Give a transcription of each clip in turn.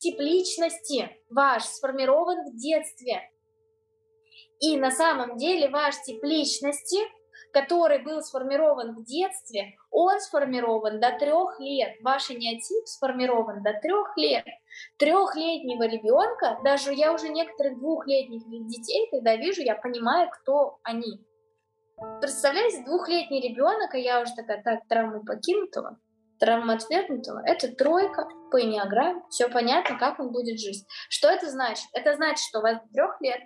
тип личности ваш сформирован в детстве. И на самом деле ваш тип личности, который был сформирован в детстве, он сформирован до трех лет. Ваш энеотип сформирован до трех лет. Трехлетнего ребенка, даже я уже некоторых двухлетних детей, когда вижу, я понимаю, кто они. Представляете, двухлетний ребенок, а я уже такая, так, травмы покинутого, травма отвергнутого, это тройка по энеограмме, все понятно, как он будет жить. Что это значит? Это значит, что у вас до трех лет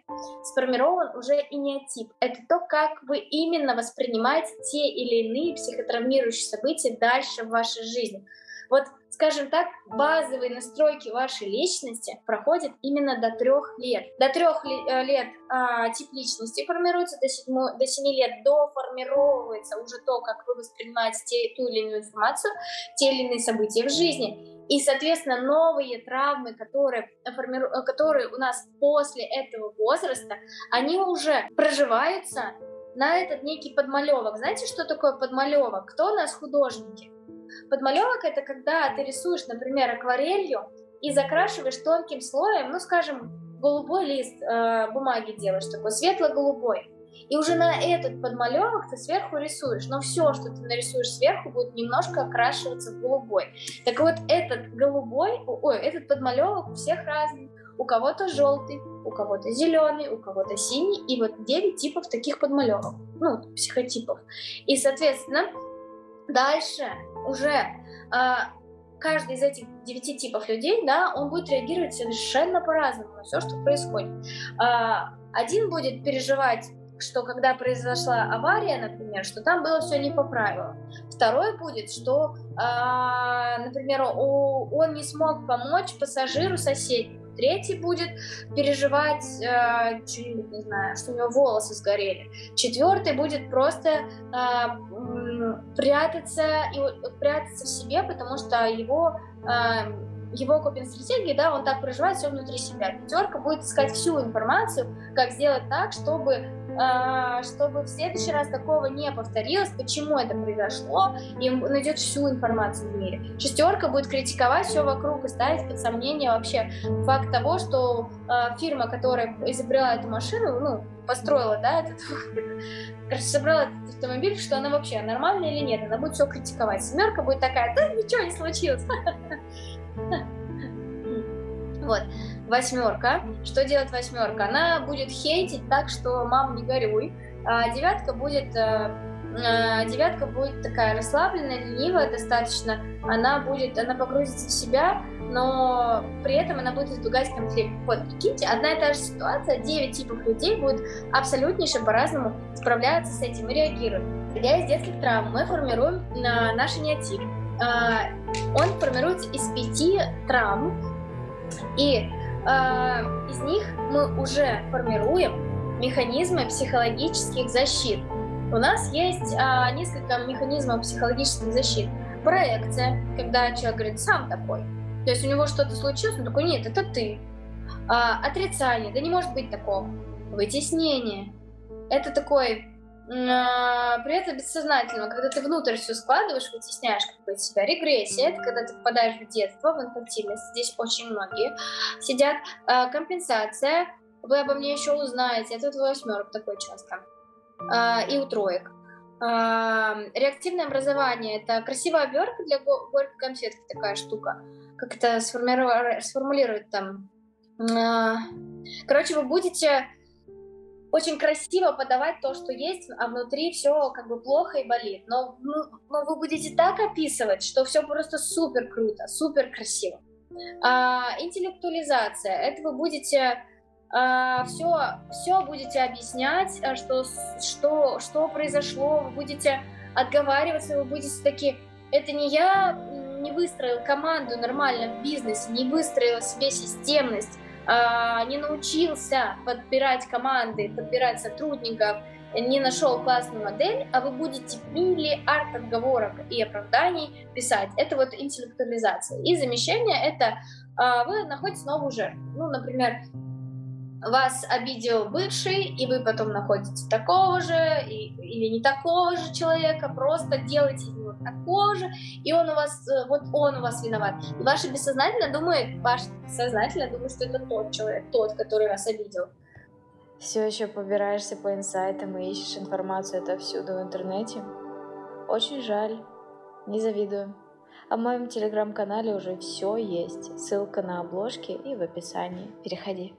сформирован уже энеотип. Это то, как вы именно воспринимаете те или иные психотравмирующие события дальше в вашей жизни. Вот скажем так, базовые настройки вашей личности проходят именно до трех лет. До трех э, лет а, тип личности формируется, до, седьмой, до семи лет доформировывается уже то, как вы воспринимаете те, ту или иную информацию, те или иные события в жизни. И, соответственно, новые травмы, которые, формиру... которые у нас после этого возраста, они уже проживаются на этот некий подмалевок. Знаете, что такое подмалевок? Кто у нас художники? Подмалевок это когда ты рисуешь, например, акварелью и закрашиваешь тонким слоем, ну, скажем, голубой лист э, бумаги делаешь, такой светло-голубой. И уже на этот подмалевок ты сверху рисуешь. Но все, что ты нарисуешь сверху, будет немножко окрашиваться в голубой. Так вот, этот голубой, ой, этот подмалевок у всех разный. У кого-то желтый, у кого-то зеленый, у кого-то синий. И вот 9 типов таких подмалевок. Ну, психотипов. И, соответственно, дальше уже э, каждый из этих девяти типов людей, да, он будет реагировать совершенно по-разному на все, что происходит. Э, один будет переживать что когда произошла авария, например, что там было все не по правилам. Второй будет, что, э, например, он не смог помочь пассажиру соседнему. Третий будет переживать э, что-нибудь, не знаю, что у него волосы сгорели. Четвертый будет просто э, прятаться и прятаться в себе, потому что его э, его копинг-стратегии, да, он так проживает все внутри себя. Пятерка будет искать всю информацию, как сделать так, чтобы чтобы в следующий раз такого не повторилось, почему это произошло, и найдет всю информацию в мире. Шестерка будет критиковать все вокруг и ставить под сомнение вообще факт того, что э, фирма, которая изобрела эту машину, ну, построила, да, этот, собрала этот автомобиль, что она вообще нормальная или нет, она будет все критиковать. Семерка будет такая, да ничего не случилось. Вот. Восьмерка. Что делает восьмерка? Она будет хейтить так, что мам, не горюй. А девятка будет э, э, девятка будет такая расслабленная, ленивая достаточно. Она будет, она погрузится в себя, но при этом она будет избегать конфликта. Вот, прикиньте, одна и та же ситуация, девять типов людей будут абсолютнейше по-разному справляться с этим и реагировать. Исходя из детских травм, мы формируем э, наш неотип. Он формируется из пяти травм, и э, из них мы уже формируем механизмы психологических защит. У нас есть э, несколько механизмов психологических защит. Проекция, когда человек говорит «сам такой». То есть у него что-то случилось, он такой «нет, это ты». А, отрицание, да не может быть такого. Вытеснение. Это такой при этом бессознательно, когда ты внутрь все складываешь, вытесняешь как бы себя. Регрессия — это когда ты попадаешь в детство, в инфантильность. Здесь очень многие сидят. А, компенсация. Вы обо мне еще узнаете. Это вот восьмерок такой часто. А, и у троек. Реактивное образование — это красивая обертка для горькой конфетки, такая штука. Как это сформулировать там? Короче, вы будете очень красиво подавать то, что есть, а внутри все как бы плохо и болит. Но, ну, но вы будете так описывать, что все просто супер круто, супер красиво. А, интеллектуализация. Это вы будете а, все, все будете объяснять, а, что, что, что произошло, вы будете отговариваться, вы будете такие, это не я не выстроил команду нормально в бизнесе, не выстроил себе системность, не научился подбирать команды, подбирать сотрудников, не нашел классную модель, а вы будете миллиард отговорок и оправданий писать. Это вот интеллектуализация. И замещение — это а, вы находите новую жертву. Ну, например, вас обидел бывший, и вы потом находите такого же и, или не такого же человека, просто делаете такого же, и он у вас, вот он у вас виноват. И ваше бессознательно думает, ваш сознательно думает, что это тот человек, тот, который вас обидел. Все еще побираешься по инсайтам и ищешь информацию это всюду в интернете? Очень жаль. Не завидую. А в моем телеграм-канале уже все есть. Ссылка на обложки и в описании. Переходи.